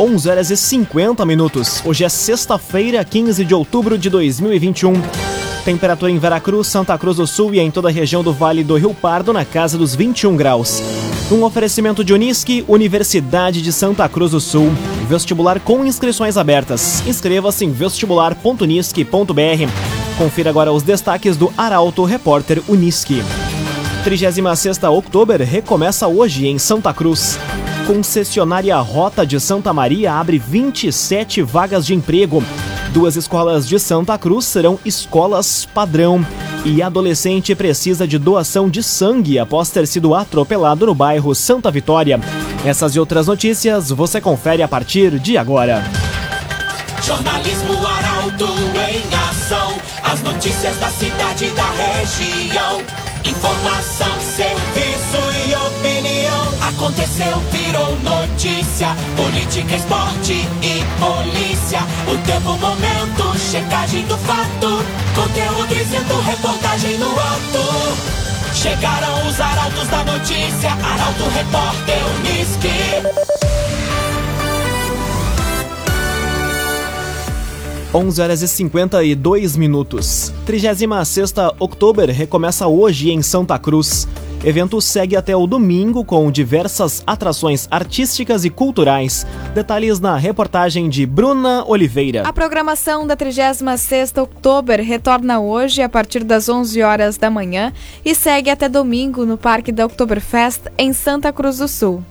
11 horas e 50 minutos. Hoje é sexta-feira, 15 de outubro de 2021. Temperatura em Veracruz, Santa Cruz do Sul e em toda a região do Vale do Rio Pardo na casa dos 21 graus. Um oferecimento de Unisque, Universidade de Santa Cruz do Sul. Vestibular com inscrições abertas. Inscreva-se em vestibular.unisque.br. Confira agora os destaques do Arauto Repórter Unisque. 36 Outubro recomeça hoje em Santa Cruz. Concessionária Rota de Santa Maria abre 27 vagas de emprego. Duas escolas de Santa Cruz serão escolas padrão. E adolescente precisa de doação de sangue após ter sido atropelado no bairro Santa Vitória. Essas e outras notícias você confere a partir de agora. Jornalismo Arauto em ação. As notícias da cidade e da região. Informação, serviço. Aconteceu, virou notícia. Política, esporte e polícia. O tempo, momento, checagem do fato. Conteúdo dizendo, reportagem no ato. Chegaram os arautos da notícia. Arauto, repórter, Unisque. 11 horas e 52 minutos. 36 Outubro recomeça hoje em Santa Cruz. Evento segue até o domingo com diversas atrações artísticas e culturais. Detalhes na reportagem de Bruna Oliveira. A programação da 36 Outubro retorna hoje a partir das 11 horas da manhã e segue até domingo no Parque da Oktoberfest em Santa Cruz do Sul.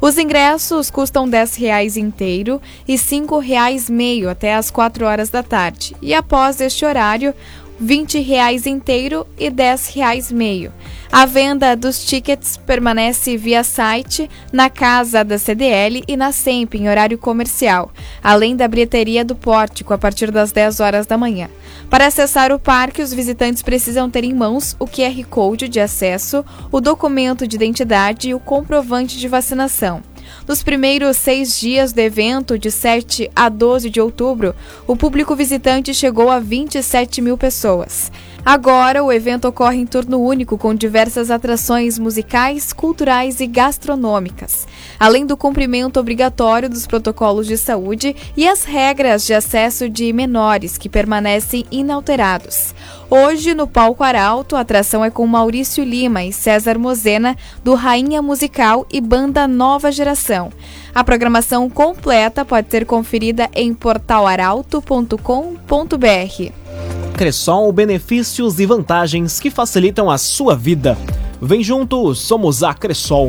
Os ingressos custam R$ reais inteiro e R$ reais meio até às 4 horas da tarde. E após este horário, 20 reais inteiro e R$ reais meio. A venda dos tickets permanece via site, na casa da CDL e na SEMP em horário comercial, além da bilheteria do pórtico a partir das 10 horas da manhã. Para acessar o parque, os visitantes precisam ter em mãos o QR Code de acesso, o documento de identidade e o comprovante de vacinação. Nos primeiros seis dias do evento, de 7 a 12 de outubro, o público visitante chegou a 27 mil pessoas. Agora, o evento ocorre em turno único com diversas atrações musicais, culturais e gastronômicas, além do cumprimento obrigatório dos protocolos de saúde e as regras de acesso de menores, que permanecem inalterados. Hoje, no palco Arauto, a atração é com Maurício Lima e César Mozena, do Rainha Musical e Banda Nova Geração. A programação completa pode ser conferida em portalaralto.com.br. Cressol, benefícios e vantagens que facilitam a sua vida. Vem junto, somos a Cressol.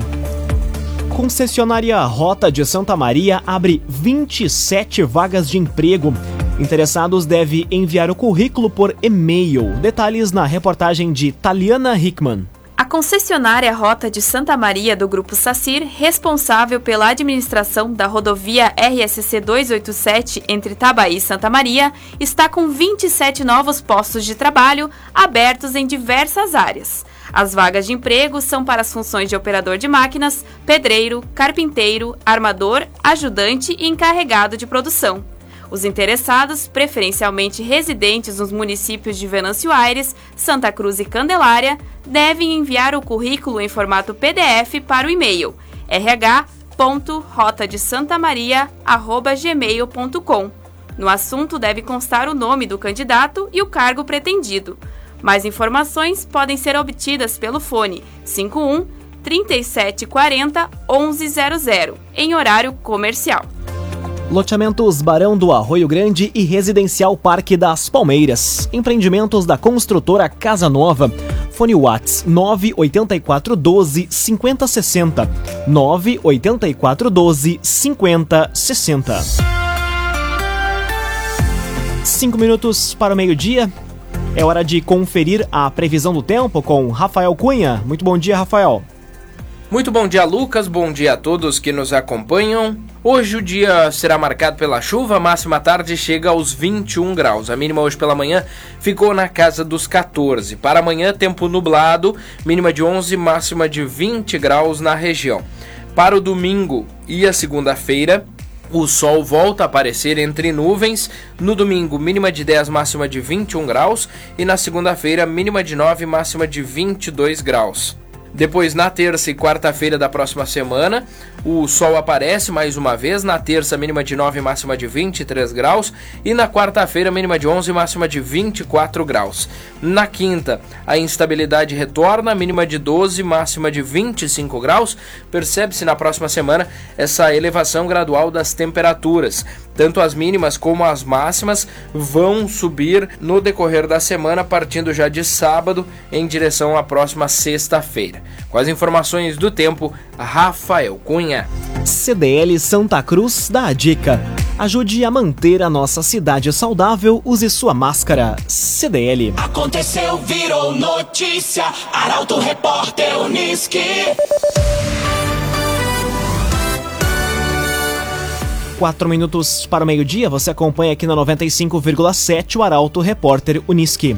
Concessionária Rota de Santa Maria abre 27 vagas de emprego. Interessados devem enviar o currículo por e-mail. Detalhes na reportagem de Taliana Hickman. A concessionária Rota de Santa Maria do Grupo Sacir, responsável pela administração da rodovia RSC 287 entre Tabaí e Santa Maria, está com 27 novos postos de trabalho abertos em diversas áreas. As vagas de emprego são para as funções de operador de máquinas, pedreiro, carpinteiro, armador, ajudante e encarregado de produção. Os interessados, preferencialmente residentes nos municípios de Venâncio Aires, Santa Cruz e Candelária, devem enviar o currículo em formato PDF para o e-mail rh.rotadesantamaria@gmail.com. No assunto deve constar o nome do candidato e o cargo pretendido. Mais informações podem ser obtidas pelo fone 51 3740 1100 em horário comercial. Loteamentos Barão do Arroio Grande e Residencial Parque das Palmeiras. Empreendimentos da construtora Casa Nova. Fone Whats 98412 5060. 98412 5060. Cinco minutos para o meio-dia. É hora de conferir a previsão do tempo com Rafael Cunha. Muito bom dia, Rafael. Muito bom dia, Lucas. Bom dia a todos que nos acompanham. Hoje o dia será marcado pela chuva, a máxima tarde chega aos 21 graus. A mínima hoje pela manhã ficou na casa dos 14. Para amanhã, tempo nublado, mínima de 11, máxima de 20 graus na região. Para o domingo e a segunda-feira, o sol volta a aparecer entre nuvens. No domingo, mínima de 10, máxima de 21 graus. E na segunda-feira, mínima de 9, máxima de 22 graus. Depois, na terça e quarta-feira da próxima semana, o sol aparece mais uma vez. Na terça, mínima de 9, máxima de 23 graus. E na quarta-feira, mínima de 11, máxima de 24 graus. Na quinta, a instabilidade retorna, mínima de 12, máxima de 25 graus. Percebe-se na próxima semana essa elevação gradual das temperaturas. Tanto as mínimas como as máximas vão subir no decorrer da semana, partindo já de sábado em direção à próxima sexta-feira. Com as informações do tempo, Rafael Cunha. CDL Santa Cruz dá a dica. Ajude a manter a nossa cidade saudável, use sua máscara. CDL. Aconteceu, virou notícia. Arauto Repórter Uniski. Quatro minutos para o meio-dia, você acompanha aqui na 95,7 o Arauto Repórter Uniski.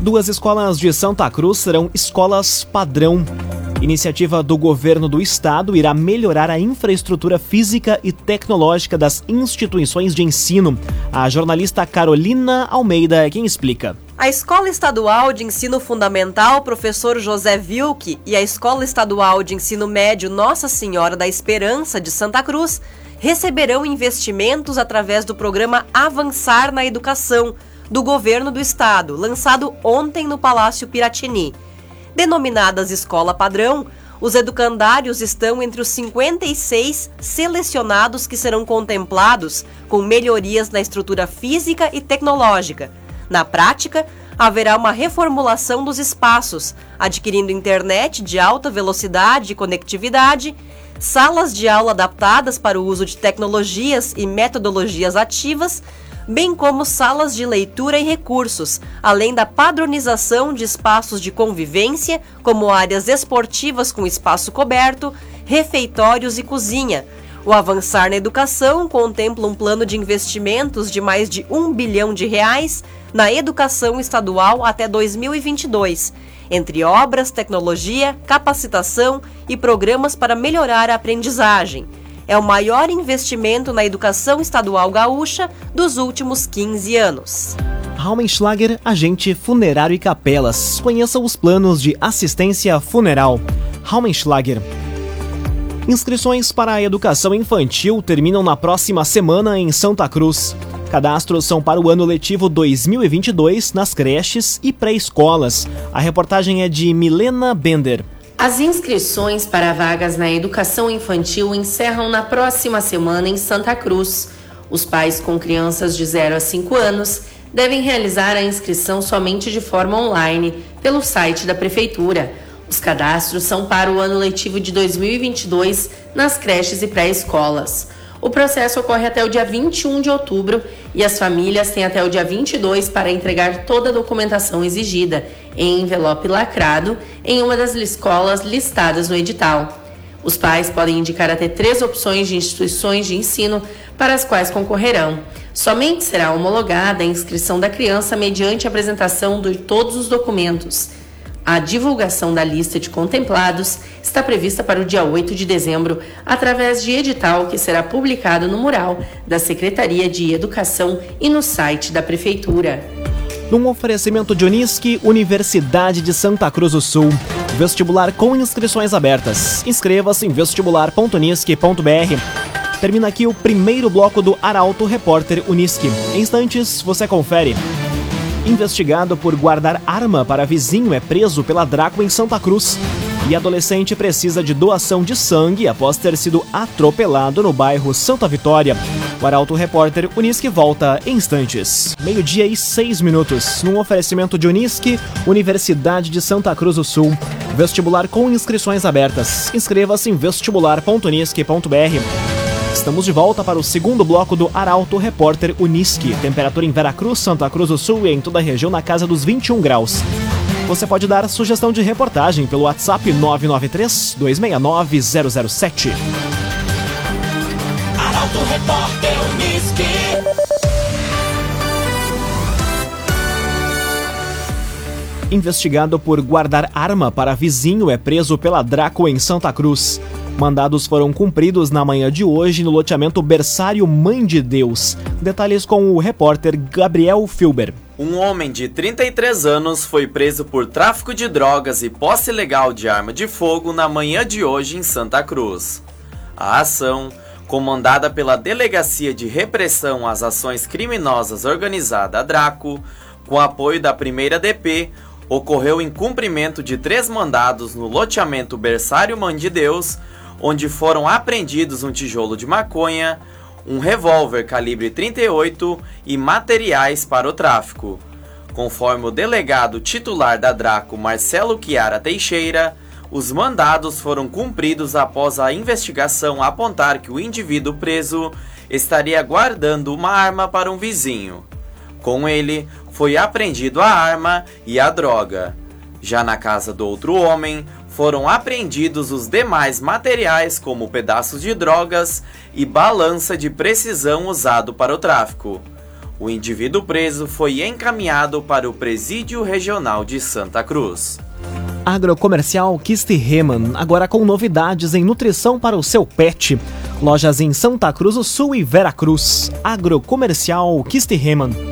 Duas escolas de Santa Cruz serão escolas padrão. Iniciativa do governo do estado irá melhorar a infraestrutura física e tecnológica das instituições de ensino. A jornalista Carolina Almeida é quem explica. A Escola Estadual de Ensino Fundamental Professor José Vilke e a Escola Estadual de Ensino Médio Nossa Senhora da Esperança de Santa Cruz receberão investimentos através do programa Avançar na Educação do Governo do Estado, lançado ontem no Palácio Piratini. Denominadas Escola Padrão, os educandários estão entre os 56 selecionados que serão contemplados com melhorias na estrutura física e tecnológica. Na prática, haverá uma reformulação dos espaços, adquirindo internet de alta velocidade e conectividade salas de aula adaptadas para o uso de tecnologias e metodologias ativas, bem como salas de leitura e recursos, além da padronização de espaços de convivência, como áreas esportivas com espaço coberto, refeitórios e cozinha. O Avançar na Educação contempla um plano de investimentos de mais de um bilhão de reais na educação estadual até 2022 entre obras, tecnologia, capacitação e programas para melhorar a aprendizagem. É o maior investimento na educação estadual gaúcha dos últimos 15 anos. Raumenschlager, agente funerário e capelas. Conheça os planos de assistência funeral. Raumenschlager. Inscrições para a educação infantil terminam na próxima semana em Santa Cruz. Cadastros são para o ano letivo 2022 nas creches e pré-escolas. A reportagem é de Milena Bender. As inscrições para vagas na educação infantil encerram na próxima semana em Santa Cruz. Os pais com crianças de 0 a 5 anos devem realizar a inscrição somente de forma online pelo site da Prefeitura. Os cadastros são para o ano letivo de 2022 nas creches e pré-escolas. O processo ocorre até o dia 21 de outubro e as famílias têm até o dia 22 para entregar toda a documentação exigida em envelope lacrado em uma das escolas listadas no edital. Os pais podem indicar até três opções de instituições de ensino para as quais concorrerão. Somente será homologada a inscrição da criança mediante a apresentação de todos os documentos a divulgação da lista de contemplados está prevista para o dia 8 de dezembro, através de edital que será publicado no mural da Secretaria de Educação e no site da Prefeitura. Num oferecimento de Unisque, Universidade de Santa Cruz do Sul. Vestibular com inscrições abertas. Inscreva-se em vestibular.unisque.br. Termina aqui o primeiro bloco do Arauto Repórter Unisque. Em instantes, você confere. Investigado por guardar arma para vizinho é preso pela Draco em Santa Cruz. E adolescente precisa de doação de sangue após ter sido atropelado no bairro Santa Vitória. O Arauto Repórter Unisque volta em instantes. Meio-dia e seis minutos. Num oferecimento de Unisque, Universidade de Santa Cruz do Sul. Vestibular com inscrições abertas. Inscreva-se em vestibular.unisque.br. Estamos de volta para o segundo bloco do Arauto Repórter Uniski. Temperatura em Veracruz, Santa Cruz do Sul e em toda a região na casa dos 21 graus. Você pode dar sugestão de reportagem pelo WhatsApp 993 269 007. Arauto Repórter Uniski. Investigado por guardar arma para vizinho é preso pela Draco em Santa Cruz. Mandados foram cumpridos na manhã de hoje no loteamento Berçário Mãe de Deus. Detalhes com o repórter Gabriel Filber. Um homem de 33 anos foi preso por tráfico de drogas e posse ilegal de arma de fogo na manhã de hoje em Santa Cruz. A ação, comandada pela Delegacia de Repressão às Ações Criminosas Organizada Draco, com apoio da primeira DP, ocorreu em cumprimento de três mandados no loteamento Berçário Mãe de Deus, onde foram apreendidos um tijolo de maconha, um revólver calibre 38 e materiais para o tráfico. Conforme o delegado titular da Draco, Marcelo Chiara Teixeira, os mandados foram cumpridos após a investigação apontar que o indivíduo preso estaria guardando uma arma para um vizinho. Com ele, foi apreendido a arma e a droga. Já na casa do outro homem, foram apreendidos os demais materiais, como pedaços de drogas e balança de precisão usado para o tráfico. O indivíduo preso foi encaminhado para o Presídio Regional de Santa Cruz. Agrocomercial Kiste Reman, agora com novidades em nutrição para o seu pet. Lojas em Santa Cruz do Sul e Veracruz. Agrocomercial Kiste Reman.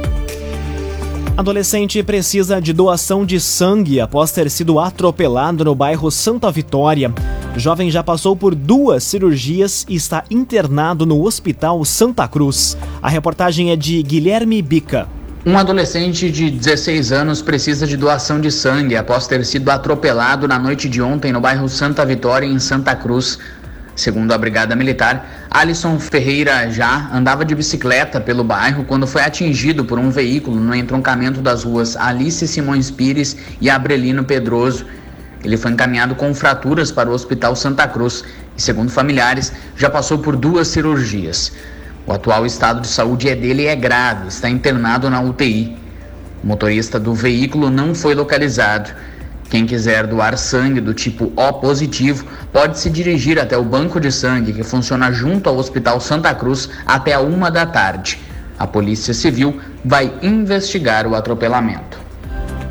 Adolescente precisa de doação de sangue após ter sido atropelado no bairro Santa Vitória. Jovem já passou por duas cirurgias e está internado no Hospital Santa Cruz. A reportagem é de Guilherme Bica. Um adolescente de 16 anos precisa de doação de sangue após ter sido atropelado na noite de ontem no bairro Santa Vitória, em Santa Cruz. Segundo a Brigada Militar, Alisson Ferreira já andava de bicicleta pelo bairro quando foi atingido por um veículo no entroncamento das ruas Alice Simões Pires e Abrelino Pedroso. Ele foi encaminhado com fraturas para o Hospital Santa Cruz e, segundo familiares, já passou por duas cirurgias. O atual estado de saúde é dele é grave, está internado na UTI. O motorista do veículo não foi localizado. Quem quiser doar sangue do tipo O positivo pode se dirigir até o banco de sangue que funciona junto ao Hospital Santa Cruz até a uma da tarde. A Polícia Civil vai investigar o atropelamento.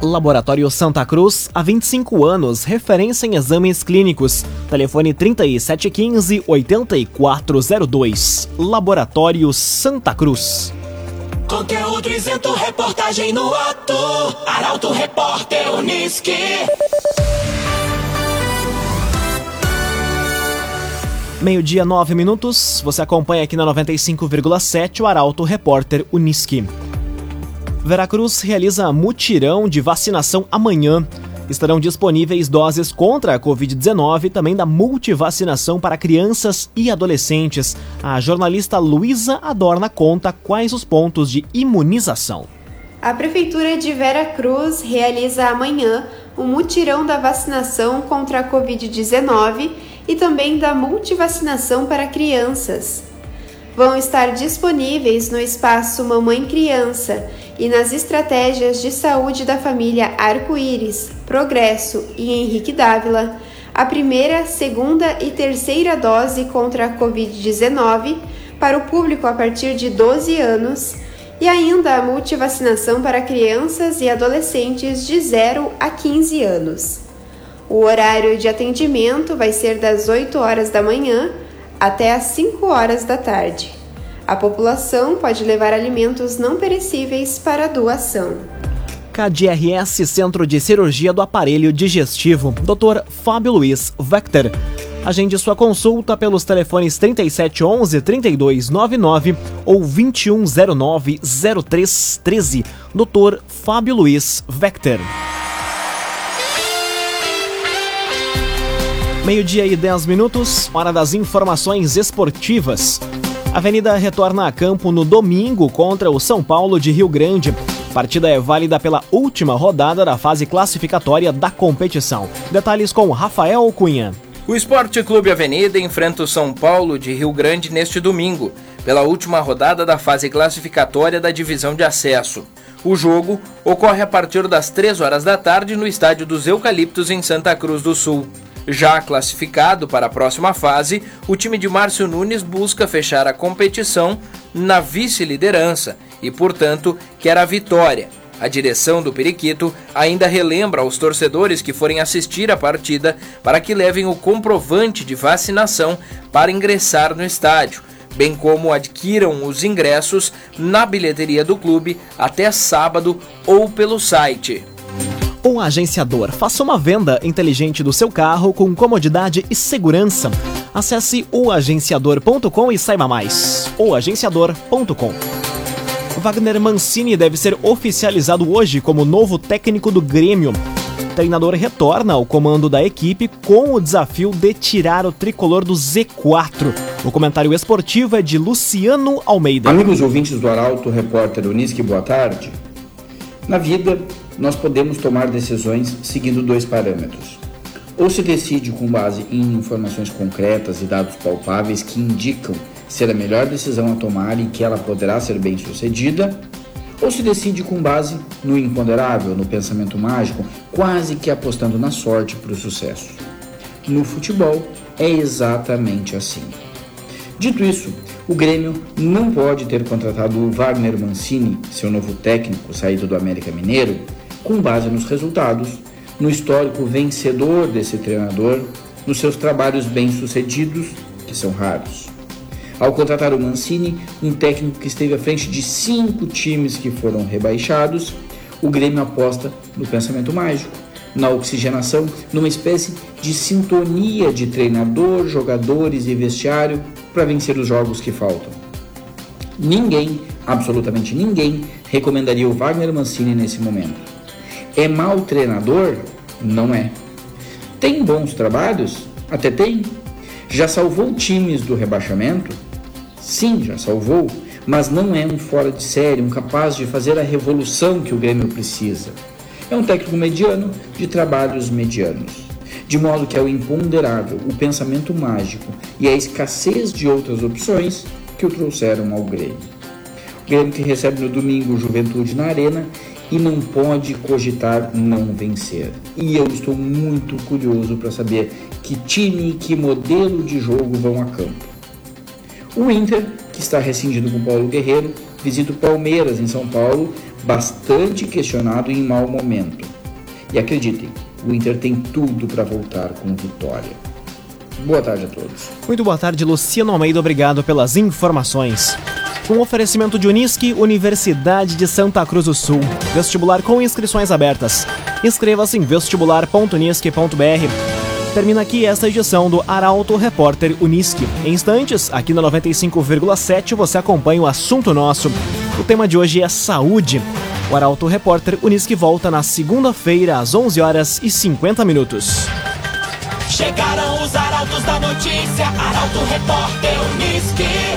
Laboratório Santa Cruz, há 25 anos, referência em exames clínicos. Telefone 3715-8402. Laboratório Santa Cruz. Conteúdo isento, reportagem no ato. Arauto Repórter Uniski. Meio-dia, nove minutos. Você acompanha aqui na 95,7 o Arauto Repórter Uniski. Veracruz realiza mutirão de vacinação amanhã. Estarão disponíveis doses contra a Covid-19 e também da multivacinação para crianças e adolescentes. A jornalista Luísa Adorna conta quais os pontos de imunização. A Prefeitura de Vera Cruz realiza amanhã o mutirão da vacinação contra a Covid-19 e também da multivacinação para crianças. Vão estar disponíveis no espaço Mamãe Criança e nas estratégias de saúde da família Arco-Íris, Progresso e Henrique Dávila, a primeira, segunda e terceira dose contra a Covid-19 para o público a partir de 12 anos e ainda a multivacinação para crianças e adolescentes de 0 a 15 anos. O horário de atendimento vai ser das 8 horas da manhã até às 5 horas da tarde. A população pode levar alimentos não perecíveis para doação. KDRS Centro de Cirurgia do Aparelho Digestivo, Dr. Fábio Luiz Vector. Agende sua consulta pelos telefones 3711 3299 ou 2109 0313. Dr. Fábio Luiz Vector. Meio-dia e 10 minutos, hora das informações esportivas. A Avenida retorna a campo no domingo contra o São Paulo de Rio Grande. Partida é válida pela última rodada da fase classificatória da competição. Detalhes com Rafael Cunha. O Esporte Clube Avenida enfrenta o São Paulo de Rio Grande neste domingo, pela última rodada da fase classificatória da divisão de acesso. O jogo ocorre a partir das 3 horas da tarde no Estádio dos Eucaliptos, em Santa Cruz do Sul. Já classificado para a próxima fase, o time de Márcio Nunes busca fechar a competição na vice-liderança e, portanto, quer a vitória. A direção do Periquito ainda relembra aos torcedores que forem assistir a partida para que levem o comprovante de vacinação para ingressar no estádio, bem como adquiram os ingressos na bilheteria do clube até sábado ou pelo site. Um agenciador. Faça uma venda inteligente do seu carro com comodidade e segurança. Acesse oagenciador.com e saiba mais. oagenciador.com Wagner Mancini deve ser oficializado hoje como novo técnico do Grêmio. O treinador retorna ao comando da equipe com o desafio de tirar o tricolor do Z4. O comentário esportivo é de Luciano Almeida. Amigos ouvintes do Arauto, repórter Unisque, boa tarde. Na vida, nós podemos tomar decisões seguindo dois parâmetros. Ou se decide com base em informações concretas e dados palpáveis que indicam ser a melhor decisão a tomar e que ela poderá ser bem sucedida, ou se decide com base no imponderável, no pensamento mágico, quase que apostando na sorte para o sucesso. No futebol é exatamente assim. Dito isso, o Grêmio não pode ter contratado o Wagner Mancini, seu novo técnico saído do América Mineiro, com base nos resultados, no histórico vencedor desse treinador, nos seus trabalhos bem-sucedidos, que são raros. Ao contratar o Mancini, um técnico que esteve à frente de cinco times que foram rebaixados, o Grêmio aposta no pensamento mágico, na oxigenação, numa espécie de sintonia de treinador, jogadores e vestiário para vencer os jogos que faltam. Ninguém, absolutamente ninguém, recomendaria o Wagner Mancini nesse momento. É mau treinador? Não é. Tem bons trabalhos? Até tem. Já salvou times do rebaixamento? Sim, já salvou, mas não é um fora de série, um capaz de fazer a revolução que o Grêmio precisa. É um técnico mediano de trabalhos medianos. De modo que é o imponderável, o pensamento mágico e a escassez de outras opções que o trouxeram ao Grêmio. O Grêmio que recebe no domingo o Juventude na Arena e não pode cogitar não vencer. E eu estou muito curioso para saber que time e que modelo de jogo vão a campo. O Inter, que está rescindido com Paulo Guerreiro, visita o Palmeiras em São Paulo, bastante questionado e em mau momento. E acreditem, o Inter tem tudo para voltar com vitória. Boa tarde a todos. Muito boa tarde, Luciano Almeida. Obrigado pelas informações. Com oferecimento de Unisque, Universidade de Santa Cruz do Sul. Vestibular com inscrições abertas. Inscreva-se em vestibular.unisque.br. Termina aqui esta edição do Arauto Repórter Unisque. Em instantes, aqui na 95,7 você acompanha o assunto nosso. O tema de hoje é saúde. O Arauto Repórter Unisque volta na segunda-feira às 11 horas e 50 minutos. Chegaram os arautos da notícia, Arauto Repórter Unisque.